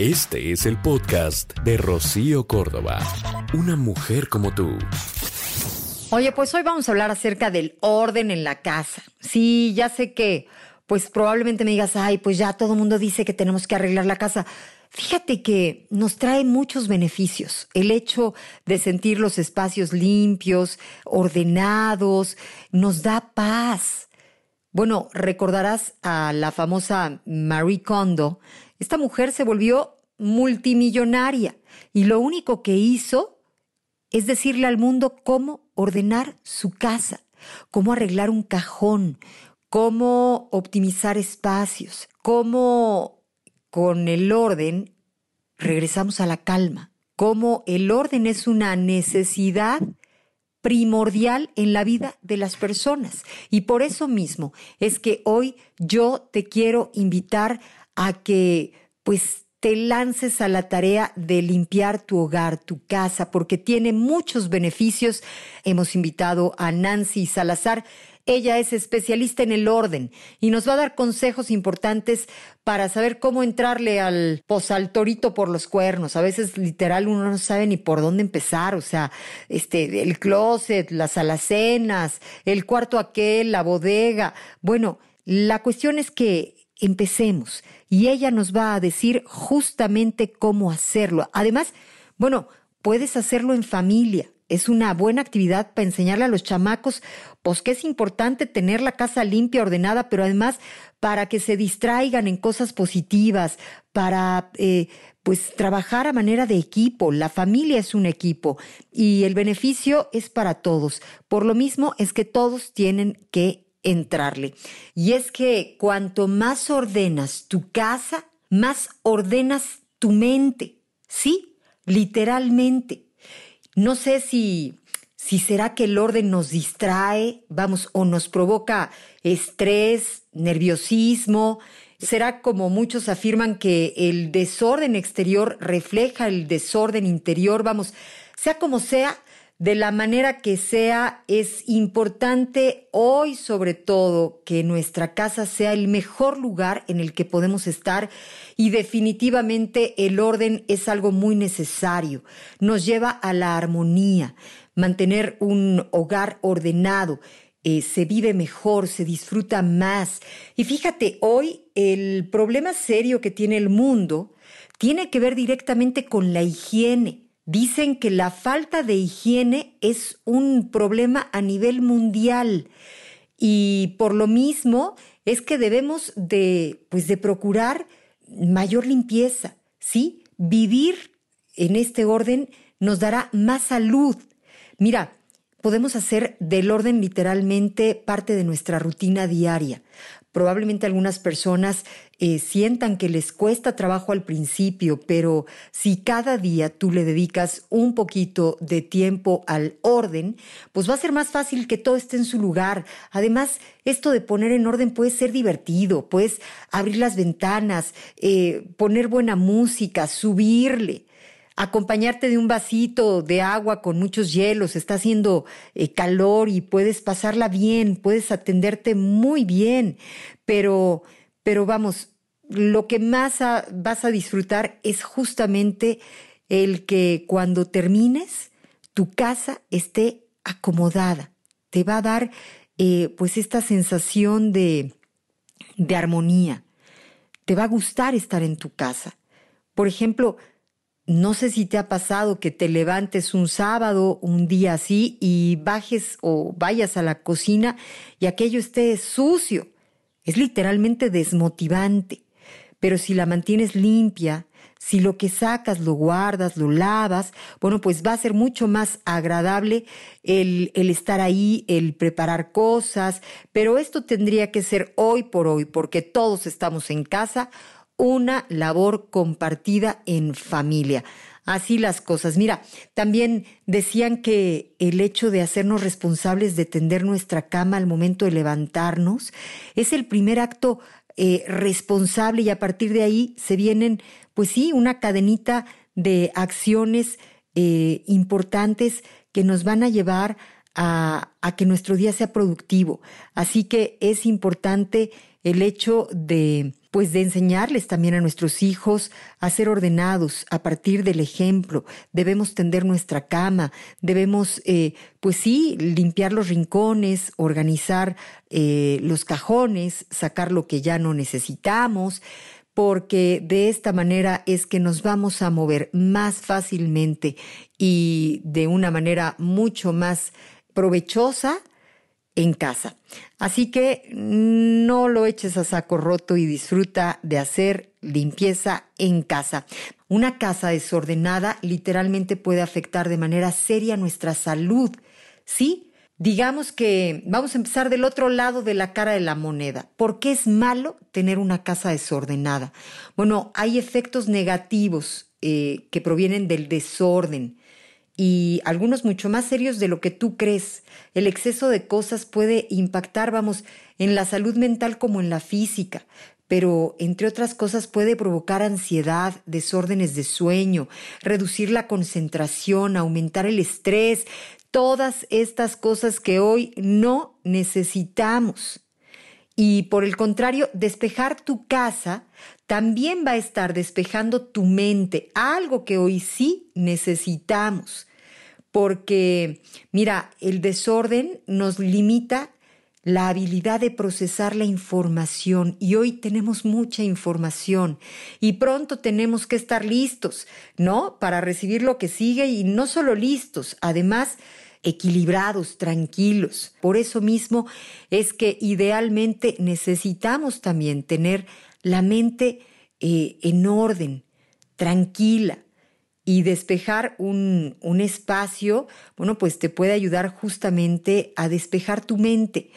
Este es el podcast de Rocío Córdoba. Una mujer como tú. Oye, pues hoy vamos a hablar acerca del orden en la casa. Sí, ya sé que, pues probablemente me digas, ay, pues ya todo el mundo dice que tenemos que arreglar la casa. Fíjate que nos trae muchos beneficios. El hecho de sentir los espacios limpios, ordenados, nos da paz. Bueno, recordarás a la famosa Marie Kondo. Esta mujer se volvió multimillonaria y lo único que hizo es decirle al mundo cómo ordenar su casa, cómo arreglar un cajón, cómo optimizar espacios, cómo con el orden regresamos a la calma, cómo el orden es una necesidad primordial en la vida de las personas. Y por eso mismo es que hoy yo te quiero invitar a que pues te lances a la tarea de limpiar tu hogar, tu casa, porque tiene muchos beneficios. Hemos invitado a Nancy Salazar. Ella es especialista en el orden y nos va a dar consejos importantes para saber cómo entrarle al posaltorito por los cuernos. A veces literal uno no sabe ni por dónde empezar, o sea, este el closet, las alacenas, el cuarto aquel, la bodega. Bueno, la cuestión es que empecemos y ella nos va a decir justamente cómo hacerlo. Además, bueno, puedes hacerlo en familia. Es una buena actividad para enseñarle a los chamacos, pues que es importante tener la casa limpia, ordenada, pero además para que se distraigan en cosas positivas, para eh, pues trabajar a manera de equipo. La familia es un equipo y el beneficio es para todos. Por lo mismo es que todos tienen que entrarle. Y es que cuanto más ordenas tu casa, más ordenas tu mente. Sí, literalmente. No sé si, si será que el orden nos distrae, vamos, o nos provoca estrés, nerviosismo. Será como muchos afirman que el desorden exterior refleja el desorden interior, vamos, sea como sea, de la manera que sea, es importante hoy sobre todo que nuestra casa sea el mejor lugar en el que podemos estar y definitivamente el orden es algo muy necesario. Nos lleva a la armonía, mantener un hogar ordenado. Eh, se vive mejor, se disfruta más. Y fíjate, hoy el problema serio que tiene el mundo tiene que ver directamente con la higiene Dicen que la falta de higiene es un problema a nivel mundial y por lo mismo es que debemos de, pues de procurar mayor limpieza, ¿sí? Vivir en este orden nos dará más salud. Mira, podemos hacer del orden literalmente parte de nuestra rutina diaria. Probablemente algunas personas eh, sientan que les cuesta trabajo al principio, pero si cada día tú le dedicas un poquito de tiempo al orden, pues va a ser más fácil que todo esté en su lugar. Además, esto de poner en orden puede ser divertido, puedes abrir las ventanas, eh, poner buena música, subirle acompañarte de un vasito de agua con muchos hielos, está haciendo eh, calor y puedes pasarla bien, puedes atenderte muy bien, pero, pero vamos, lo que más vas a disfrutar es justamente el que cuando termines tu casa esté acomodada, te va a dar eh, pues esta sensación de, de armonía, te va a gustar estar en tu casa. Por ejemplo, no sé si te ha pasado que te levantes un sábado, un día así, y bajes o vayas a la cocina y aquello esté sucio. Es literalmente desmotivante. Pero si la mantienes limpia, si lo que sacas lo guardas, lo lavas, bueno, pues va a ser mucho más agradable el, estar ahí, el preparar cosas, pero esto tendría que ser hoy por hoy, porque todos estamos en casa una labor compartida en familia. Así las cosas. Mira, también decían que el hecho de hacernos responsables de tender nuestra cama al momento de levantarnos es el primer acto eh, responsable y a partir de ahí se vienen, pues sí, una cadenita de acciones eh, importantes que nos van a llevar a, a que nuestro día sea productivo. Así que es importante el hecho de pues de enseñarles también a nuestros hijos a ser ordenados a partir del ejemplo. Debemos tender nuestra cama, debemos, eh, pues sí, limpiar los rincones, organizar eh, los cajones, sacar lo que ya no necesitamos, porque de esta manera es que nos vamos a mover más fácilmente y de una manera mucho más provechosa en casa. Así que no lo eches a saco roto y disfruta de hacer limpieza en casa. Una casa desordenada literalmente puede afectar de manera seria nuestra salud. ¿Sí? Digamos que vamos a empezar del otro lado de la cara de la moneda. ¿Por qué es malo tener una casa desordenada? Bueno, hay efectos negativos eh, que provienen del desorden y algunos mucho más serios de lo que tú crees. El exceso de cosas puede impactar, vamos, en la salud mental como en la física, pero entre otras cosas puede provocar ansiedad, desórdenes de sueño, reducir la concentración, aumentar el estrés, todas estas cosas que hoy no necesitamos. Y por el contrario, despejar tu casa también va a estar despejando tu mente, algo que hoy sí necesitamos porque, mira, el desorden nos limita la habilidad de procesar la información y hoy tenemos mucha información y pronto tenemos que estar listos, ¿no? Para recibir lo que sigue y no solo listos, además equilibrados, tranquilos. Por eso mismo es que idealmente necesitamos también tener la mente eh, en orden, tranquila, y despejar un, un, espacio, bueno, pues te puede ayudar justamente a despejar tu mente.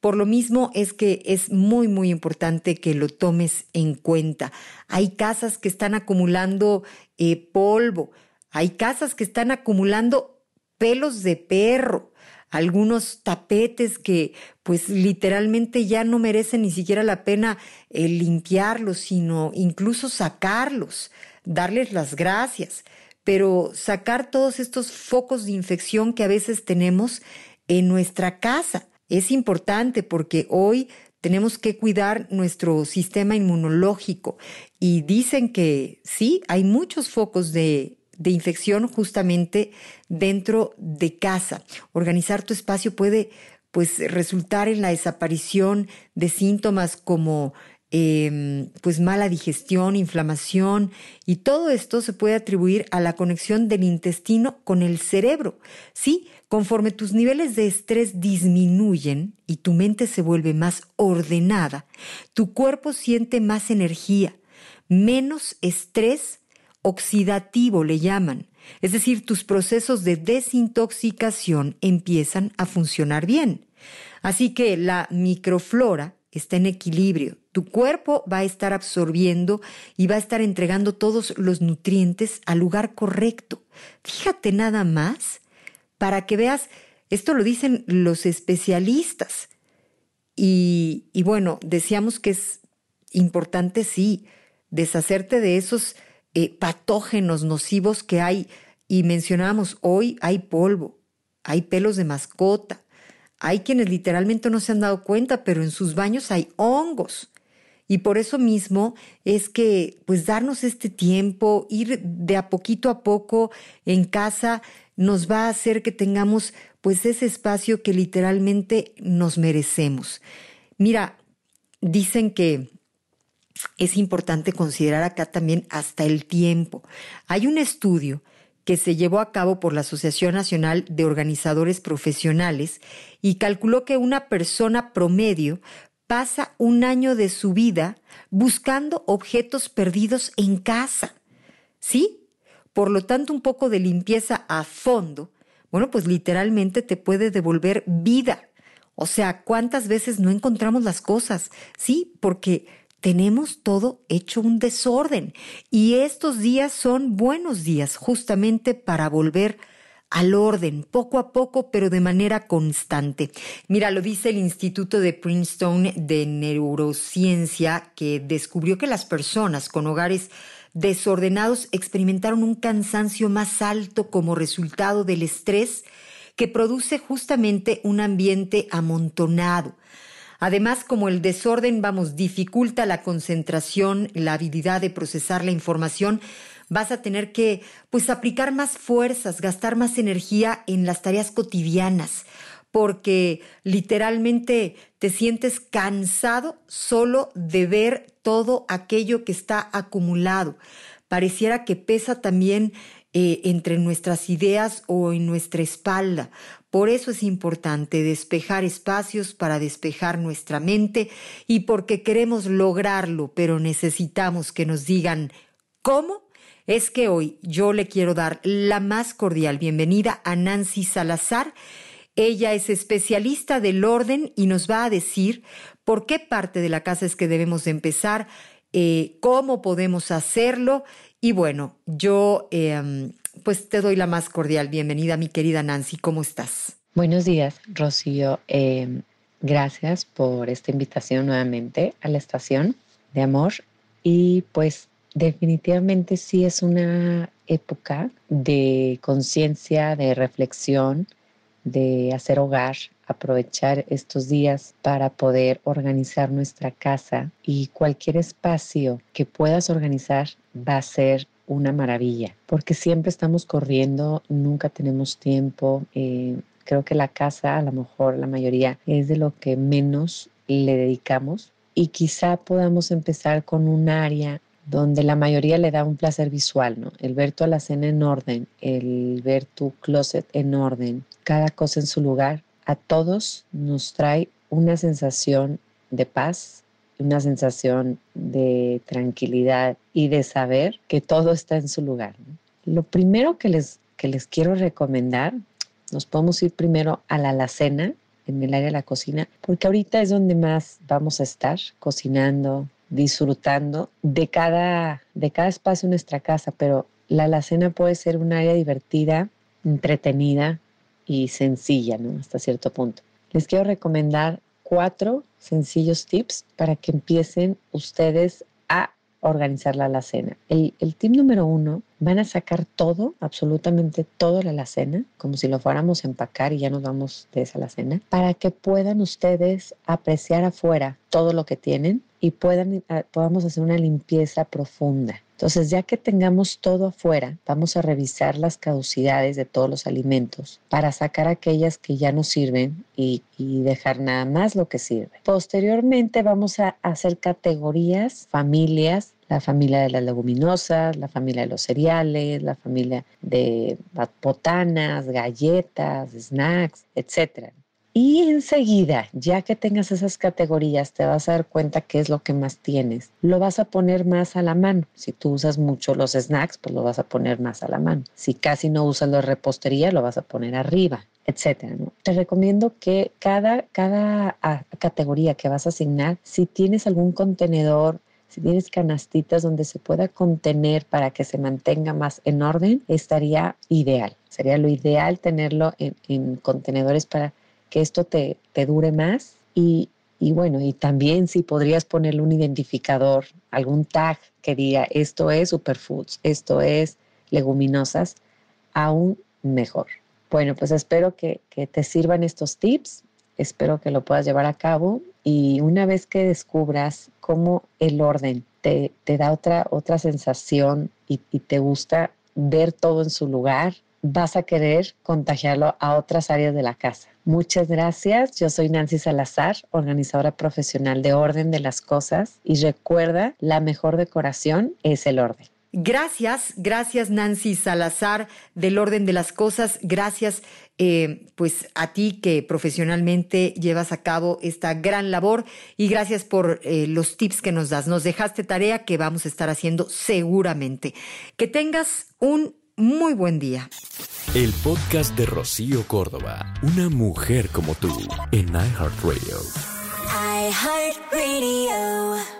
Por lo mismo es que es muy, muy importante que lo tomes en cuenta. Hay casas que están acumulando eh, polvo, hay casas que están acumulando pelos de perro, algunos tapetes que pues literalmente ya no merecen ni siquiera la pena eh, limpiarlos, sino incluso sacarlos darles las gracias, pero sacar todos estos focos de infección que a veces tenemos en nuestra casa. Es importante porque hoy tenemos que cuidar nuestro sistema inmunológico y dicen que sí, hay muchos focos de, de infección justamente dentro de casa. Organizar tu espacio puede pues resultar en la desaparición de síntomas como Em, pues mala digestión, inflamación y todo esto se puede atribuir a la conexión del intestino con el cerebro. Sí, conforme tus niveles de estrés disminuyen y tu mente se vuelve más ordenada, tu cuerpo siente más energía, menos estrés oxidativo le llaman. Es decir, tus procesos de desintoxicación empiezan a funcionar bien. Así que la microflora está en equilibrio. Tu cuerpo va a estar absorbiendo y va a estar entregando todos los nutrientes al lugar correcto. Fíjate nada más para que veas, esto lo dicen los especialistas. Y, bueno, decíamos que es importante, sí, deshacerte de esos eh, patógenos nocivos que hay. Y mencionábamos, hoy hay polvo, hay pelos de mascota, hay quienes literalmente no se han dado cuenta, pero en sus baños hay hongos. Y por eso mismo es que, pues, darnos este tiempo, ir de a poquito a poco en casa, nos va a hacer que tengamos, pues, ese espacio que literalmente nos merecemos. Mira, dicen que es importante considerar acá también hasta el tiempo. Hay un estudio que se llevó a cabo por la Asociación Nacional de Organizadores Profesionales y calculó que una persona promedio pasa un año de su vida buscando objetos perdidos en casa. ¿Sí? Por lo tanto, un poco de limpieza a fondo, bueno, pues literalmente te puede devolver vida. O sea, ¿cuántas veces no encontramos las cosas? Sí, porque tenemos todo hecho un desorden y estos días son buenos días justamente para volver al orden, poco a poco, pero de manera constante. Mira, lo dice el Instituto de Princeton de Neurociencia, que descubrió que las personas con hogares desordenados experimentaron un cansancio más alto como resultado del estrés que produce justamente un ambiente amontonado. Además, como el desorden, vamos, dificulta la concentración, la habilidad de procesar la información, vas a tener que, pues, aplicar más fuerzas, gastar más energía en las tareas cotidianas, porque literalmente te sientes cansado solo de ver todo aquello que está acumulado. Pareciera que pesa también eh, entre nuestras ideas o en nuestra espalda. Por eso es importante despejar espacios para despejar nuestra mente y porque queremos lograrlo, pero necesitamos que nos digan cómo. Es que hoy yo le quiero dar la más cordial bienvenida a Nancy Salazar. Ella es especialista del orden y nos va a decir por qué parte de la casa es que debemos empezar, eh, cómo podemos hacerlo y bueno, yo em, pues te doy la más cordial bienvenida, mi querida Nancy. ¿Cómo estás? Buenos días, Rocío. Em, gracias por esta invitación nuevamente a la estación de amor. Y pues definitivamente sí es una época de conciencia, de reflexión, de hacer hogar, aprovechar estos días para poder organizar nuestra casa y cualquier espacio que puedas organizar va a ser una maravilla, porque siempre estamos corriendo, nunca tenemos tiempo. Eh, creo que la casa, a lo mejor la mayoría, es de lo que menos le dedicamos y quizá podamos empezar con un área donde la mayoría le da un placer visual, ¿no? El ver tu alacena en orden, el ver tu closet en orden, cada cosa en su lugar, a todos nos trae una sensación de paz, una sensación de tranquilidad y de saber que todo está en su lugar. Lo primero que les, que les quiero recomendar, nos podemos ir primero a la alacena, en el área de la cocina, porque ahorita es donde más vamos a estar cocinando, disfrutando de cada, de cada espacio en nuestra casa, pero la alacena puede ser un área divertida, entretenida, y sencilla, ¿no? Hasta cierto punto. Les quiero recomendar cuatro sencillos tips para que empiecen ustedes a organizar la alacena. El, el tip número uno, van a sacar todo, absolutamente todo la alacena, como si lo fuéramos a empacar y ya nos vamos de esa alacena, para que puedan ustedes apreciar afuera todo lo que tienen y puedan, eh, podamos hacer una limpieza profunda. Entonces, ya que tengamos todo afuera, vamos a revisar las caducidades de todos los alimentos para sacar aquellas que ya no sirven y, dejar nada más lo que sirve. Posteriormente, vamos a hacer categorías, familias, la familia de las leguminosas, la familia de los cereales, la familia de botanas, galletas, snacks, etc. Y enseguida, ya que tengas esas categorías, te vas a dar cuenta qué es lo que más tienes. Lo vas a poner más a la mano. Si tú usas mucho los snacks, pues lo vas a poner más a la mano. Si casi no usas la repostería, lo vas a poner arriba, etcétera. Te recomiendo que cada, cada ah, categoría que vas a asignar, si tienes algún contenedor, si tienes canastitas donde se pueda contener para que se mantenga más en orden, estaría ideal. Sería lo ideal tenerlo en, en contenedores para que esto te, te dure más y, y bueno, y también si podrías ponerle un identificador, algún tag que diga esto es superfoods, esto es leguminosas, aún mejor. Bueno, pues espero que, que, te sirvan estos tips, espero que lo puedas llevar a cabo y una vez que descubras cómo el orden te, te da otra, otra sensación y, y te gusta ver todo en su lugar, vas a querer contagiarlo a otras áreas de la casa. Muchas gracias. Yo soy Nancy Salazar, organizadora profesional de Orden de las Cosas y recuerda, la mejor decoración es el orden. Gracias, gracias Nancy Salazar del Orden de las Cosas. Gracias eh, pues a ti que profesionalmente llevas a cabo esta gran labor y gracias por eh, los tips que nos das. Nos dejaste tarea que vamos a estar haciendo seguramente. Que tengas un muy buen día. El podcast de Rocío Córdoba, una mujer como tú, en iHeartRadio. iHeartRadio.